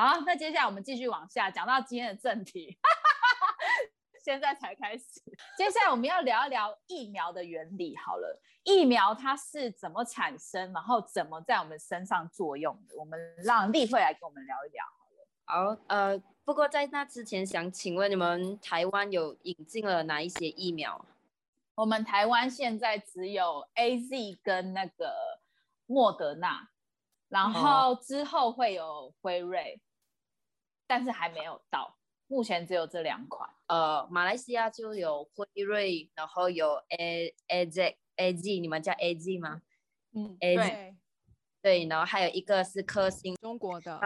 好，那接下来我们继续往下讲到今天的正题。现在才开始，接下来我们要聊一聊疫苗的原理。好了，疫苗它是怎么产生，然后怎么在我们身上作用的？我们让立慧来跟我们聊一聊。好了，好，呃，不过在那之前，想请问你们台湾有引进了哪一些疫苗？我们台湾现在只有 AZ 跟那个莫德纳，然后之后会有辉瑞，但是还没有到。目前只有这两款，呃，马来西亚就有辉瑞，然后有 A A Z A Z，你们叫 A Z 吗？嗯，A Z，对，对，然后还有一个是科兴，中国的，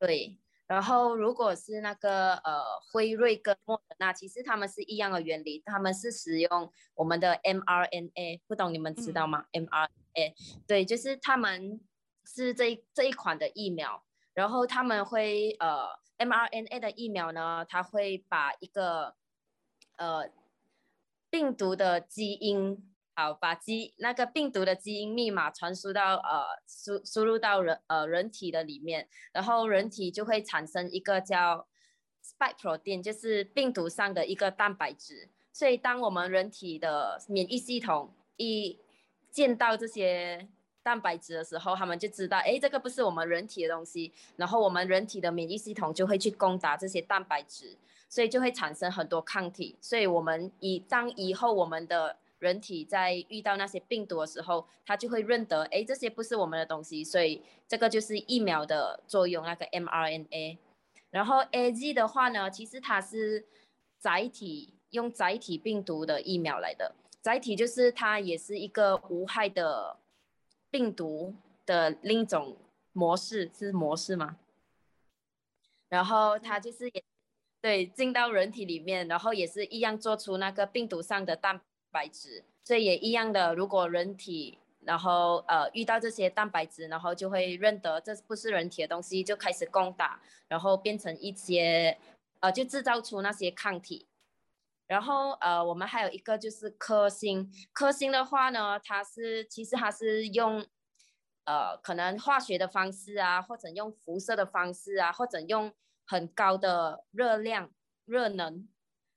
对，然后如果是那个呃辉瑞跟莫德纳，其实他们是一样的原理，他们是使用我们的 mRNA，不懂你们知道吗？嗯，mRNA，对，就是他们是这一这一款的疫苗，然后他们会呃。mRNA 的疫苗呢，它会把一个呃病毒的基因，好，把基那个病毒的基因密码传输到呃输输入到人呃人体的里面，然后人体就会产生一个叫 spike protein，就是病毒上的一个蛋白质。所以当我们人体的免疫系统一见到这些蛋白质的时候，他们就知道，哎，这个不是我们人体的东西，然后我们人体的免疫系统就会去攻打这些蛋白质，所以就会产生很多抗体。所以我们以当以后我们的人体在遇到那些病毒的时候，它就会认得，哎，这些不是我们的东西。所以这个就是疫苗的作用，那个 mRNA。然后 AZ 的话呢，其实它是载体，用载体病毒的疫苗来的，载体就是它也是一个无害的。病毒的另一种模式是模式吗？然后它就是也对进到人体里面，然后也是一样做出那个病毒上的蛋白质，所以也一样的。如果人体然后呃遇到这些蛋白质，然后就会认得这不是人体的东西，就开始攻打，然后变成一些呃就制造出那些抗体。然后呃，我们还有一个就是科兴，科兴的话呢，它是其实它是用呃可能化学的方式啊，或者用辐射的方式啊，或者用很高的热量、热能，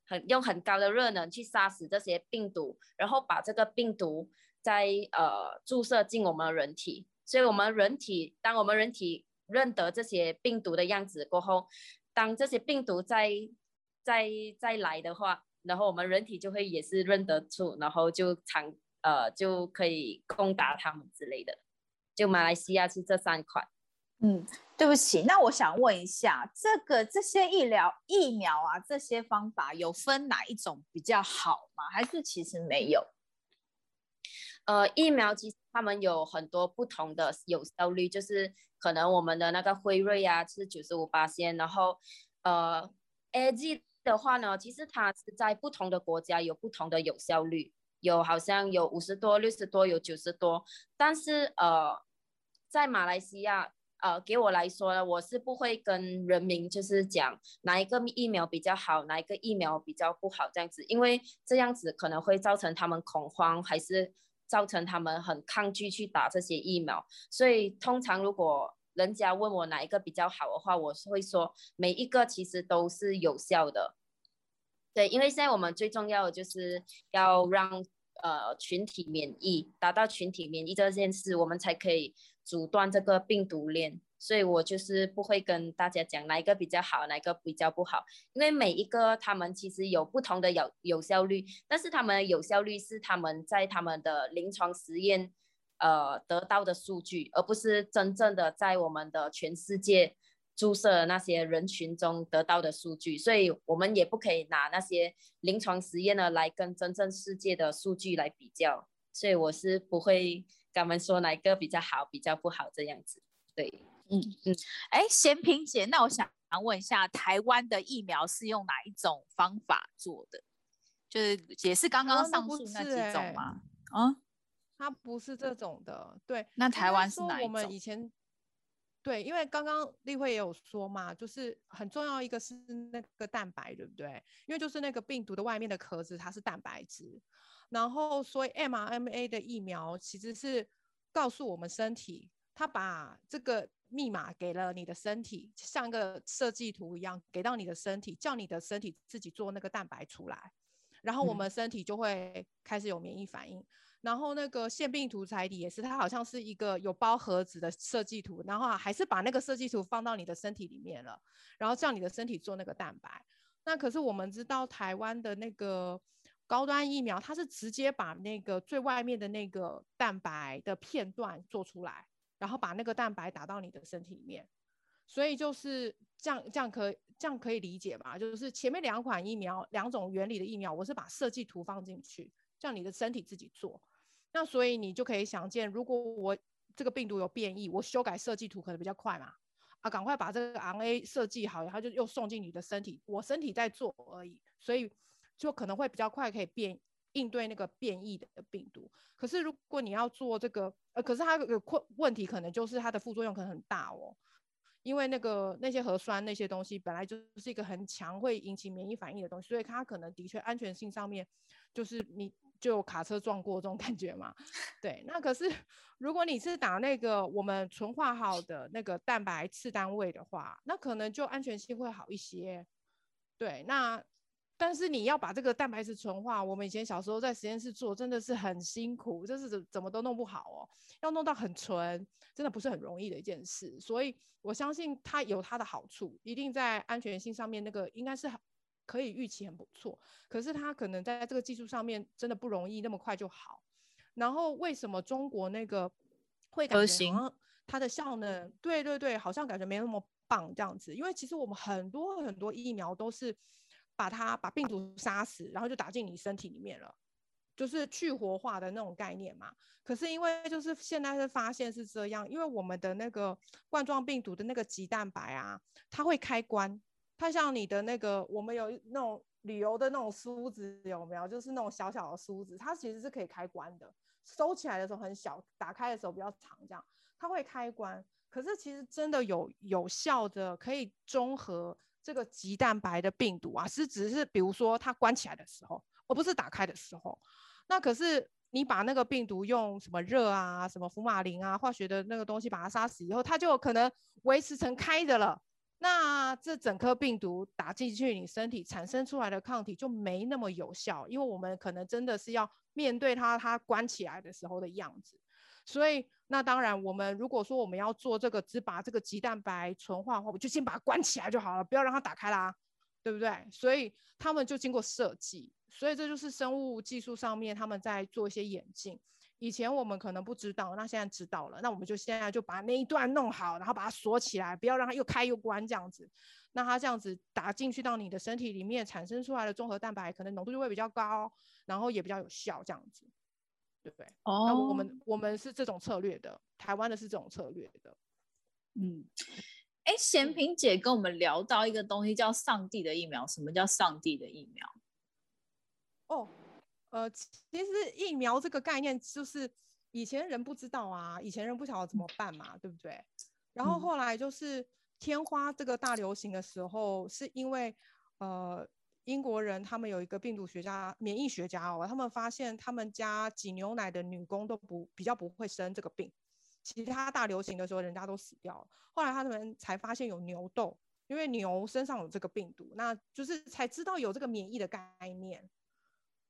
很用很高的热能去杀死这些病毒，然后把这个病毒再呃注射进我们人体。所以，我们人体当我们人体认得这些病毒的样子过后，当这些病毒再再再来的话。然后我们人体就会也是认得出，然后就常呃就可以攻打他们之类的。就马来西亚是这三款。嗯，对不起，那我想问一下，这个这些医疗疫苗啊，这些方法有分哪一种比较好吗？还是其实没有？呃，疫苗其实他们有很多不同的有效率，就是可能我们的那个辉瑞啊是九十五八仙，然后呃 AZ 的话呢，其实它是在不同的国家有不同的有效率，有好像有五十多、六十多，有九十多。但是呃，在马来西亚，呃，给我来说呢，我是不会跟人民就是讲哪一个疫苗比较好，哪一个疫苗比较不好这样子，因为这样子可能会造成他们恐慌，还是造成他们很抗拒去打这些疫苗。所以通常如果人家问我哪一个比较好的话，我是会说每一个其实都是有效的。对，因为现在我们最重要的就是要让呃群体免疫，达到群体免疫这件事，我们才可以阻断这个病毒链。所以我就是不会跟大家讲哪一个比较好，哪一个比较不好，因为每一个他们其实有不同的有有效率，但是他们有效率是他们在他们的临床实验呃得到的数据，而不是真正的在我们的全世界。注射那些人群中得到的数据，所以我们也不可以拿那些临床实验呢来跟真正世界的数据来比较，所以我是不会跟他们说哪一个比较好，比较不好这样子。对，嗯嗯，哎，贤平姐，那我想问一下，台湾的疫苗是用哪一种方法做的？就是也是刚刚上述那几种吗？啊，它不是这种的，对。那台湾是哪一种？我们以前。对，因为刚刚立慧也有说嘛，就是很重要一个是那个蛋白，对不对？因为就是那个病毒的外面的壳子它是蛋白质，然后所以 mRNA 的疫苗其实是告诉我们身体，它把这个密码给了你的身体，像一个设计图一样给到你的身体，叫你的身体自己做那个蛋白出来，然后我们身体就会开始有免疫反应。嗯、然后那个腺病毒载体也是，它好像是一个有包盒子的设计图，然后还是把那个设计图放到你的身体里面了，然后叫你的身体做那个蛋白。那可是我们知道台湾的那个高端疫苗，它是直接把那个最外面的那个蛋白的片段做出来。然后把那个蛋白打到你的身体里面，所以就是这样，这样可以这样可以理解吧？就是前面两款疫苗，两种原理的疫苗，我是把设计图放进去，叫你的身体自己做。那所以你就可以想见，如果我这个病毒有变异，我修改设计图可能比较快嘛？啊，赶快把这个 RNA 设计好，然后就又送进你的身体，我身体在做而已，所以就可能会比较快可以变。应对那个变异的病毒，可是如果你要做这个，呃，可是它有困问题，可能就是它的副作用可能很大哦，因为那个那些核酸那些东西本来就是一个很强会引起免疫反应的东西，所以它可能的确安全性上面就是你就卡车撞过这种感觉嘛。对，那可是如果你是打那个我们纯化好的那个蛋白次单位的话，那可能就安全性会好一些。对，那。但是你要把这个蛋白质纯化，我们以前小时候在实验室做，真的是很辛苦，就是怎怎么都弄不好哦。要弄到很纯，真的不是很容易的一件事。所以我相信它有它的好处，一定在安全性上面那个应该是可以预期很不错。可是它可能在这个技术上面真的不容易那么快就好。然后为什么中国那个会感觉它的效能？对对对，好像感觉没那么棒这样子。因为其实我们很多很多疫苗都是。把它把病毒杀死，然后就打进你身体里面了，就是去活化的那种概念嘛。可是因为就是现在是发现是这样，因为我们的那个冠状病毒的那个棘蛋白啊，它会开关，它像你的那个我们有那种旅游的那种梳子有没有？就是那种小小的梳子，它其实是可以开关的，收起来的时候很小，打开的时候比较长，这样它会开关。可是其实真的有有效的可以中和。这个棘蛋白的病毒啊，是只是比如说它关起来的时候，而不是打开的时候。那可是你把那个病毒用什么热啊、什么福马林啊、化学的那个东西把它杀死以后，它就可能维持成开的了。那这整颗病毒打进去你身体产生出来的抗体就没那么有效，因为我们可能真的是要面对它，它关起来的时候的样子。所以，那当然，我们如果说我们要做这个，只把这个棘蛋白纯化的话，我就先把它关起来就好了，不要让它打开啦，对不对？所以他们就经过设计，所以这就是生物技术上面他们在做一些演进。以前我们可能不知道，那现在知道了，那我们就现在就把那一段弄好，然后把它锁起来，不要让它又开又关这样子。那它这样子打进去到你的身体里面，产生出来的综合蛋白可能浓度就会比较高，然后也比较有效这样子。对不对？哦，那我们我们是这种策略的，台湾的是这种策略的。嗯，哎，贤平姐跟我们聊到一个东西叫上帝的疫苗，什么叫上帝的疫苗？哦，呃，其实疫苗这个概念就是以前人不知道啊，以前人不晓得怎么办嘛，对不对？然后后来就是天花这个大流行的时候，是因为呃。英国人他们有一个病毒学家、免疫学家哦，他们发现他们家挤牛奶的女工都不比较不会生这个病，其他大流行的时候人家都死掉了。后来他们才发现有牛痘，因为牛身上有这个病毒，那就是才知道有这个免疫的概念。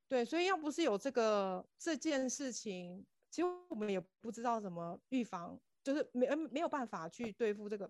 对，所以要不是有这个这件事情，其实我们也不知道怎么预防，就是没没有办法去对付这个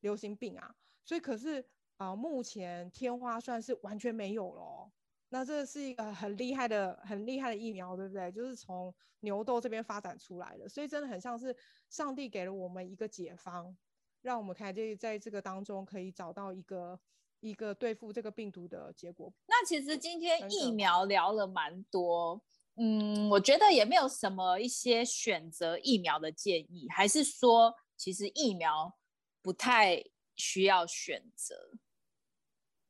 流行病啊。所以可是。啊，目前天花算是完全没有了，那这是一个很厉害的、很厉害的疫苗，对不对？就是从牛痘这边发展出来的，所以真的很像是上帝给了我们一个解方，让我们看这在这个当中可以找到一个一个对付这个病毒的结果。那其实今天疫苗聊了蛮多，嗯，我觉得也没有什么一些选择疫苗的建议，还是说其实疫苗不太需要选择。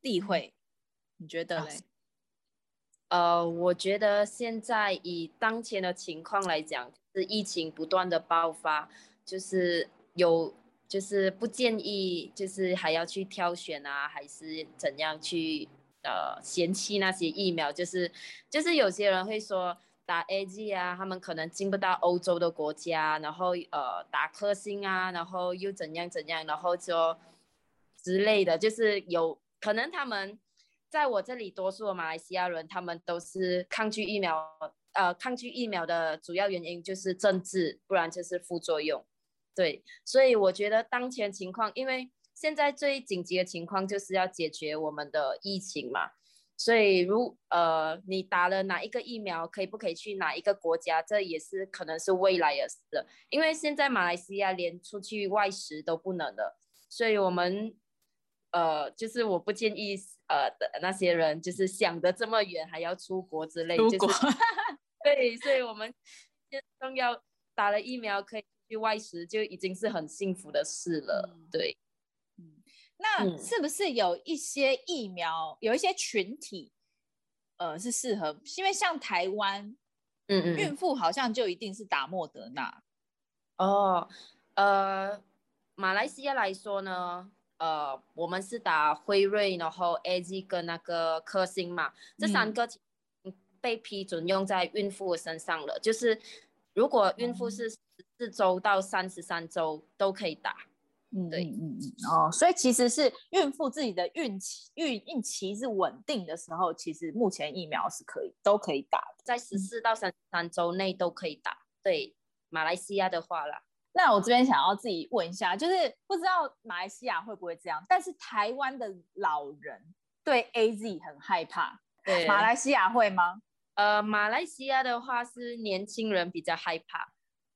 例会，你觉得嘞？呃，我觉得现在以当前的情况来讲，是疫情不断的爆发，就是有，就是不建议，就是还要去挑选啊，还是怎样去呃嫌弃那些疫苗？就是就是有些人会说。打 A G 啊，他们可能进不到欧洲的国家，然后呃打科兴啊，然后又怎样怎样，然后就之类的，就是有可能他们在我这里多数马来西亚人，他们都是抗拒疫苗，呃，抗拒疫苗的主要原因就是政治，不然就是副作用。对，所以我觉得当前情况，因为现在最紧急的情况就是要解决我们的疫情嘛，所以如呃你打了哪一个疫苗，可以不可以去哪一个国家，这也是可能是未来的事了。因为现在马来西亚连出去外食都不能了，所以我们呃就是我不建议呃的那些人就是想的这么远还要出国之类，出国就是 对，所以我们重要打了疫苗可以。去外食就已经是很幸福的事了，嗯、对，嗯，那是不是有一些疫苗，嗯、有一些群体，呃，是适合？因为像台湾，嗯嗯，孕妇好像就一定是打莫德纳。哦，呃，马来西亚来说呢，呃，我们是打辉瑞，然后 AZ 跟那个科兴嘛，这三个被批准用在孕妇身上了，嗯、就是如果孕妇是、嗯。四周到三十三周都可以打，嗯，对，嗯嗯哦，所以其实是孕妇自己的孕期孕孕期是稳定的时候，其实目前疫苗是可以都可以打，在十四到三十三周内都可以打。对，马来西亚的话啦，那我这边想要自己问一下，就是不知道马来西亚会不会这样，但是台湾的老人对 AZ 很害怕，对，马来西亚会吗？呃，马来西亚的话是年轻人比较害怕。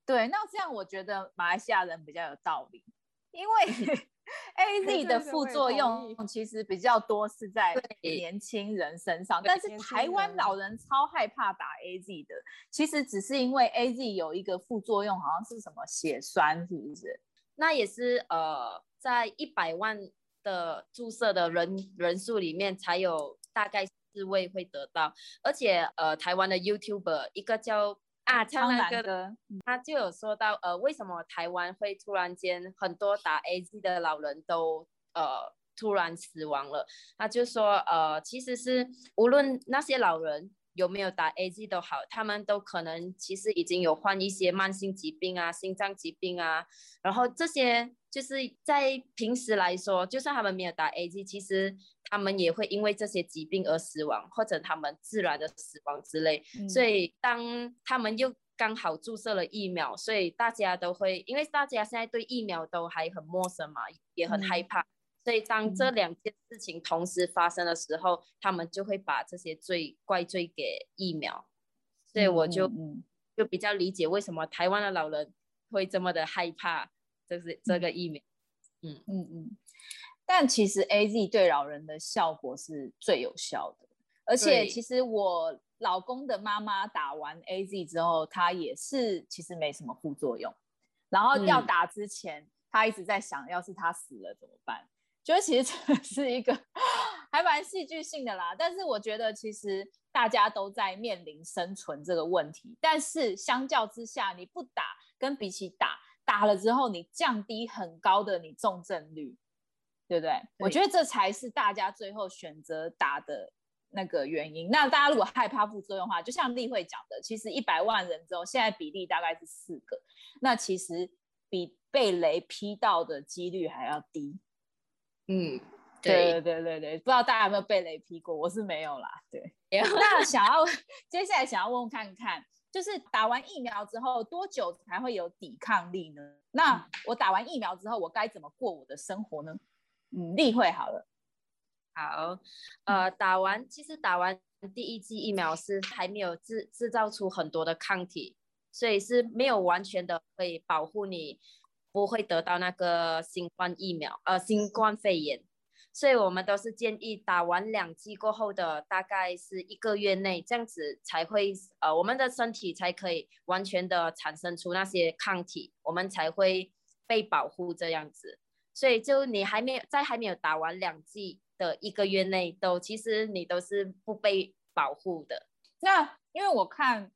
对，那这样我觉得马来西亚人比较有道理，因为 AZ 的副作用其实比较多是在年轻人身上，但是台湾老人超害怕打 AZ 的，其实只是因为 AZ 有一个副作用，好像是什么血栓，是不是？那也是呃，在一百万的注射的人人数里面，才有大概四位会得到，而且呃，台湾的 YouTuber 一个叫。啊，唱那个的，他就有说到，呃，为什么台湾会突然间很多打 AZ 的老人都呃突然死亡了？他就说，呃，其实是无论那些老人有没有打 AZ 都好，他们都可能其实已经有患一些慢性疾病啊、心脏疾病啊，然后这些就是在平时来说，就算他们没有打 A G，其实他们也会因为这些疾病而死亡，或者他们自然的死亡之类。嗯、所以当他们又刚好注射了疫苗，所以大家都会，因为大家现在对疫苗都还很陌生嘛，也很害怕。嗯、所以当这两件事情同时发生的时候，嗯、他们就会把这些罪怪罪给疫苗。所以我就、嗯、就比较理解为什么台湾的老人会这么的害怕，就是这个疫苗。嗯嗯嗯。嗯但其实 AZ 对老人的效果是最有效的，而且其实我老公的妈妈打完 AZ 之后，她也是其实没什么副作用。然后要打之前，她一直在想，要是她死了怎么办？觉得其实这是一个还蛮戏剧性的啦。但是我觉得其实大家都在面临生存这个问题，但是相较之下，你不打跟比起打，打了之后你降低很高的你重症率。对不对？对，我觉得这才是大家最后选择打的那个原因。那大家如果害怕副作用的话，就像立慧讲的，其实一百万人之后，现在比例大概是四个，那其实比被雷劈到的几率还要低。嗯，对对对对对，不知道大家有没有被雷劈过？我是没有啦。对，那想要 接下来想要问问看看，就是打完疫苗之后多久才会有抵抗力呢？那我打完疫苗之后，我该怎么过我的生活呢？嗯，例会好了。好，呃，打完其实打完第一剂疫苗是还没有制制造出很多的抗体，所以是没有完全的可以保护你不会得到那个新冠疫苗，呃，新冠肺炎。所以我们都是建议打完两剂过后的大概是一个月内，这样子才会呃我们的身体才可以完全的产生出那些抗体，我们才会被保护这样子。所以，就你还没有在还没有打完两剂的一个月内，都其实你都是不被保护的。那因为我看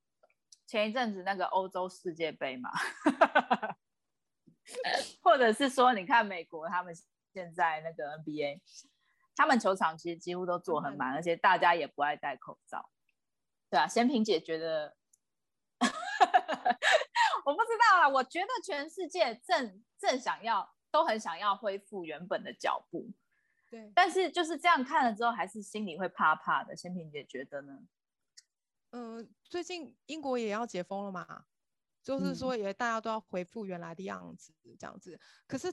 前一阵子那个欧洲世界杯嘛，或者是说你看美国他们现在那个 NBA，他们球场其实几乎都坐很满，嗯、而且大家也不爱戴口罩。对啊，先平姐觉得 我不知道啊，我觉得全世界正正想要，都很想要恢复原本的脚步。对，但是就是这样看了之后，还是心里会怕怕的。仙平姐觉得呢？嗯、呃，最近英国也要解封了嘛，就是说也大家都要恢复原来的样子，这样子。可是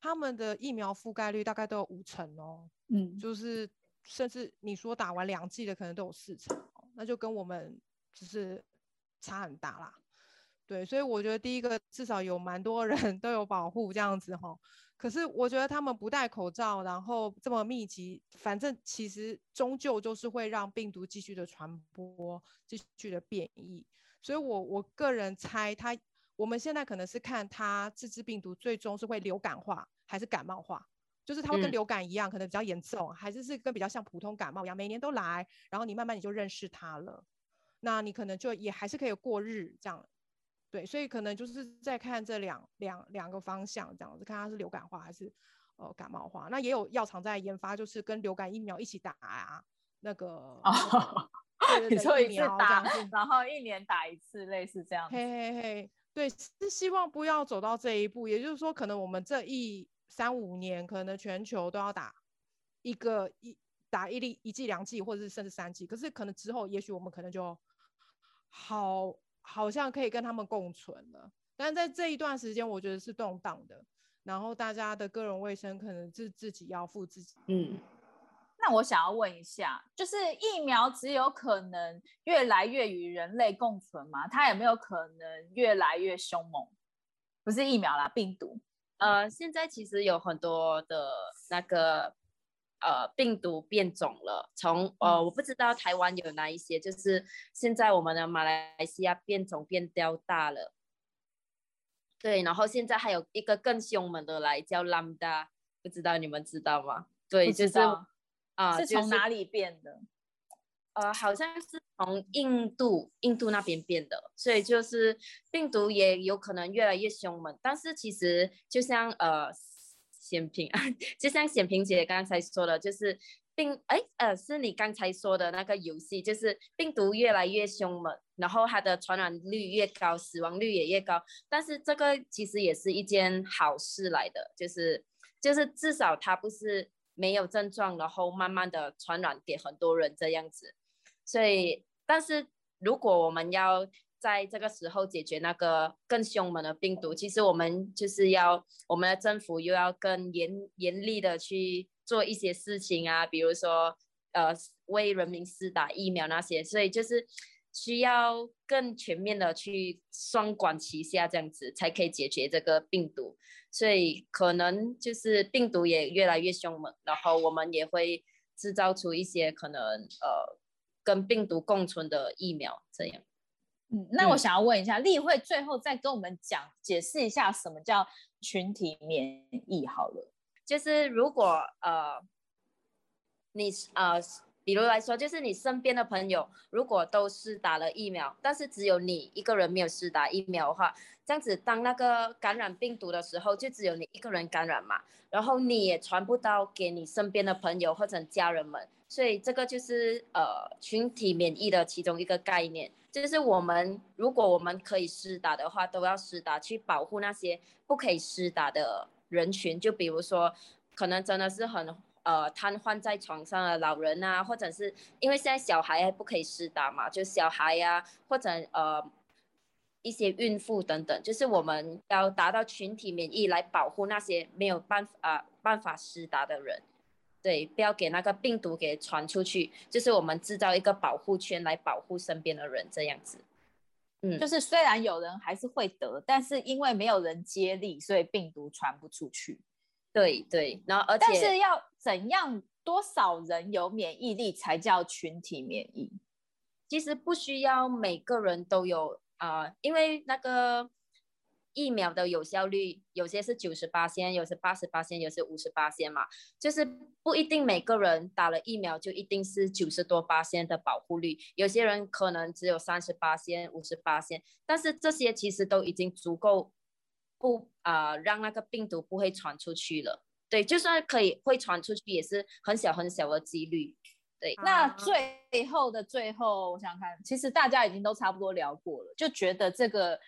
他们的疫苗覆盖率大概都有五成哦，嗯，就是甚至你说打完两剂的可能都有四成，那就跟我们就是差很大啦。对，所以我觉得第一个至少有蛮多人 都有保护这样子哈。可是我觉得他们不戴口罩，然后这么密集，反正其实终究就是会让病毒继续的传播，继续的变异。所以我我个人猜，他我们现在可能是看它这支病毒最终是会流感化还是感冒化，就是它会跟流感一样，可能比较严重，还是是跟比较像普通感冒一样，每年都来，然后你慢慢你就认识它了，那你可能就也还是可以过日这样。对，所以可能就是在看这两两两个方向这样子，看它是流感化还是呃感冒化。那也有药厂在研发，就是跟流感疫苗一起打啊，那个。哦，你说一次打，然后一年打一次，类似这样。嘿嘿嘿，对，是希望不要走到这一步。也就是说，可能我们这一三五年，可能全球都要打一个一打一粒一剂两剂，或者是甚至三剂。可是可能之后，也许我们可能就好。好像可以跟他们共存了，但在这一段时间，我觉得是动荡的。然后大家的个人卫生可能是自己要负自己。嗯，那我想要问一下，就是疫苗只有可能越来越与人类共存吗？它有没有可能越来越凶猛？不是疫苗啦，病毒。呃，现在其实有很多的那个。呃，病毒变种了。从呃，我不知道台湾有哪一些，就是现在我们的马来西亚变种变掉大了。对，然后现在还有一个更凶猛的来叫 Lambda，不知道你们知道吗？对，就是啊，呃、是从哪里变的？呃，好像是从印度，印度那边变的，所以就是病毒也有可能越来越凶猛。但是其实就像呃。显平啊，就像显平姐刚才说的，就是病哎呃，是你刚才说的那个游戏，就是病毒越来越凶猛，然后它的传染率越高，死亡率也越高。但是这个其实也是一件好事来的，就是就是至少它不是没有症状，然后慢慢的传染给很多人这样子。所以，但是如果我们要在这个时候解决那个更凶猛的病毒，其实我们就是要我们的政府又要更严严厉的去做一些事情啊，比如说呃为人民施打疫苗那些，所以就是需要更全面的去双管齐下这样子才可以解决这个病毒，所以可能就是病毒也越来越凶猛，然后我们也会制造出一些可能呃跟病毒共存的疫苗这样。嗯，那我想要问一下，例会最后再跟我们讲解释一下什么叫群体免疫好了。就是如果呃你呃比如来说，就是你身边的朋友如果都是打了疫苗，但是只有你一个人没有施打疫苗的话，这样子当那个感染病毒的时候，就只有你一个人感染嘛，然后你也传不到给你身边的朋友或者家人们，所以这个就是呃群体免疫的其中一个概念。就是我们，如果我们可以施打的话，都要施打，去保护那些不可以施打的人群。就比如说，可能真的是很呃瘫痪在床上的老人啊，或者是因为现在小孩还不可以施打嘛，就小孩呀、或者呃一些孕妇等等，就是我们要达到群体免疫来保护那些没有办法、呃、办法施打的人。对，不要给那个病毒给传出去，就是我们制造一个保护圈来保护身边的人，这样子。嗯，就是虽然有人还是会得，但是因为没有人接力，所以病毒传不出去。对对，然后而且，但是要怎样多少人有免疫力才叫群体免疫？其实不需要每个人都有啊、呃，因为那个。疫苗的有效率有些是九十八先，有些八十八先，有些五十八先嘛，就是不一定每个人打了疫苗就一定是九十多八先的保护率，有些人可能只有三十八先、五十八先，但是这些其实都已经足够不啊、呃、让那个病毒不会传出去了。对，就算可以会传出去，也是很小很小的几率。对，那最后的最后，我想想看，其实大家已经都差不多聊过了，就觉得这个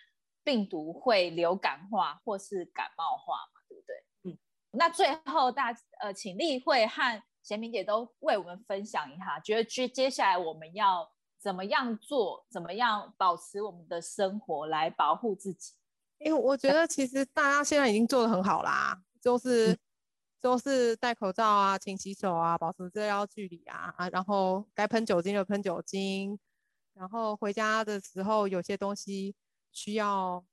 病毒会流感化或是感冒化嘛，对不对？嗯，那最后大呃，请立慧和贤明姐都为我们分享一下，觉得接接下来我们要怎么样做，怎么样保持我们的生活来保护自己？因为我觉得其实大家现在已经做的很好啦，就是、嗯、就是戴口罩啊，勤洗手啊，保持社交距离啊啊，然后该喷酒精就喷酒精，然后回家的时候有些东西需要，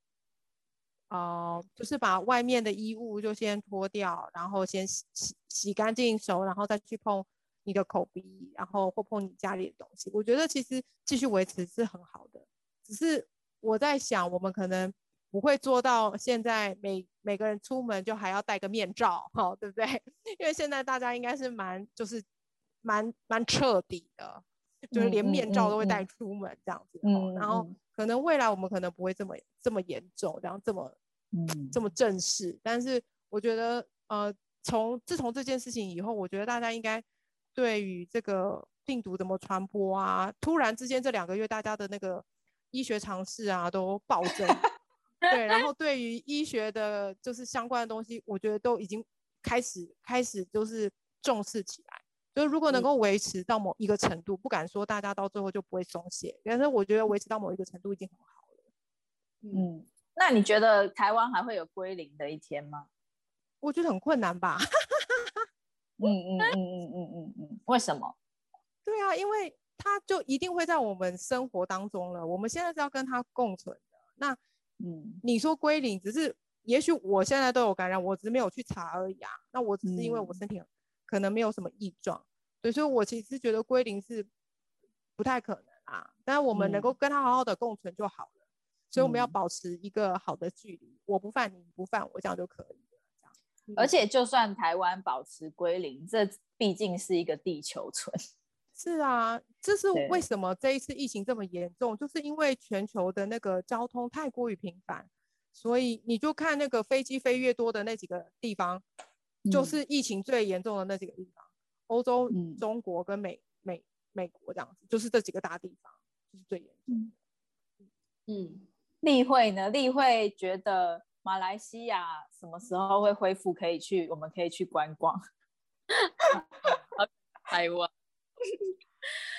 呃，就是把外面的衣物就先脱掉，然后先洗洗洗干净手，然后再去碰你的口鼻，然后或碰你家里的东西。我觉得其实继续维持是很好的，只是我在想，我们可能。不会做到现在每每个人出门就还要戴个面罩，哈，对不对？因为现在大家应该是蛮就是蛮蛮彻底的，就是连面罩都会带出门这样子。嗯，然后可能未来我们可能不会这么这么严重，然后这么嗯这么正式。但是我觉得呃，从自从这件事情以后，我觉得大家应该对于这个病毒怎么传播啊，突然之间这两个月大家的那个医学常识啊都暴增。对，然后对于医学的，就是相关的东西，我觉得都已经开始开始就是重视起来。就是如果能够维持到某一个程度，不敢说大家到最后就不会松懈，但是我觉得维持到某一个程度已经很好了。嗯，那你觉得台湾还会有归零的一天吗？我觉得很困难吧。嗯嗯嗯嗯嗯嗯嗯，为什么？对啊，因为它就一定会在我们生活当中了。我们现在是要跟它共存的。那嗯，你说归零，只是也许我现在都有感染，我只是没有去查而已啊。那我只是因为我身体可能没有什么异状，对，所以我其实觉得归零是不太可能啊。但是我们能够跟他好好的共存就好了。所以我们要保持一个好的距离，我不犯你，你不犯我，这样就可以了。这样，而且就算台湾保持归零，这毕竟是一个地球村。是啊，这是为什么这一次疫情这么严重，就是因为全球的那个交通太过于频繁，所以你就看那个飞机飞越多的那几个地方，嗯、就是疫情最严重的那几个地方，欧洲、嗯、中国跟美美美国这样子，就是这几个大地方就是最严重的。嗯，立慧呢？例会觉得马来西亚什么时候会恢复可以去？我们可以去观光。台湾。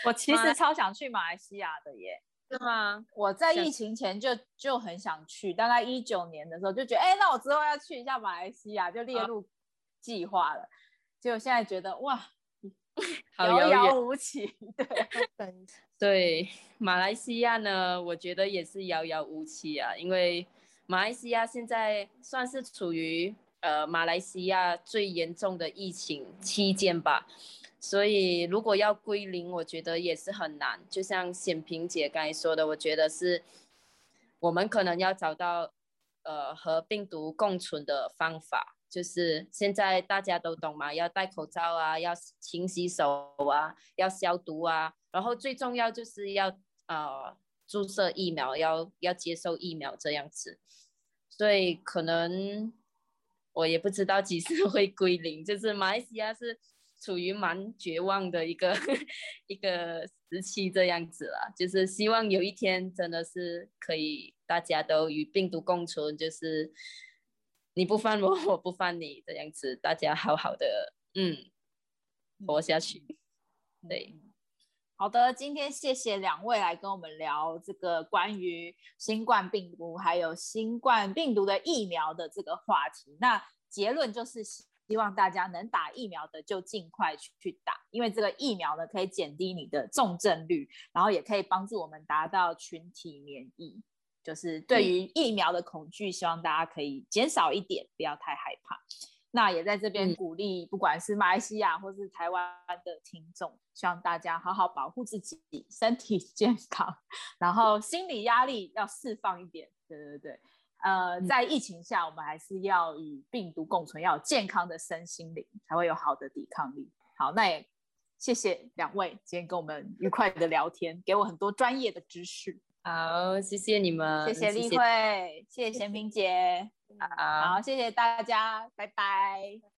我其实超想去马来西亚的耶，是吗？我在疫情前就就很想去，大概一九年的时候就觉得，哎、欸，那我之后要去一下马来西亚，就列入计划了。啊、结果现在觉得，哇，遥遥无期。对，对，马来西亚呢，我觉得也是遥遥无期啊，因为马来西亚现在算是处于呃马来西亚最严重的疫情期间吧。所以，如果要归零，我觉得也是很难。就像显平姐刚才说的，我觉得是，我们可能要找到，呃，和病毒共存的方法。就是现在大家都懂嘛，要戴口罩啊，要勤洗手啊，要消毒啊。然后最重要就是要，呃，注射疫苗，要要接受疫苗这样子。所以可能我也不知道几时会归零。就是马来西亚是。处于蛮绝望的一个 一个时期，这样子啦，就是希望有一天真的是可以大家都与病毒共存，就是你不犯我，我不犯你，这样子大家好好的嗯活下去。对，好的，今天谢谢两位来跟我们聊这个关于新冠病毒还有新冠病毒的疫苗的这个话题。那结论就是。希望大家能打疫苗的就尽快去去打，因为这个疫苗呢可以减低你的重症率，然后也可以帮助我们达到群体免疫。就是对于疫苗的恐惧，希望大家可以减少一点，不要太害怕。那也在这边鼓励，不管是马来西亚或是台湾的听众，希望大家好好保护自己，身体健康，然后心理压力要释放一点。对对对。呃，在疫情下，我们还是要与病毒共存，要有健康的身心灵，才会有好的抵抗力。好，那也谢谢两位今天跟我们愉快的聊天，给我很多专业的知识。好，谢谢你们，谢谢丽慧，谢谢贤平姐，好，好，谢谢大家，拜拜。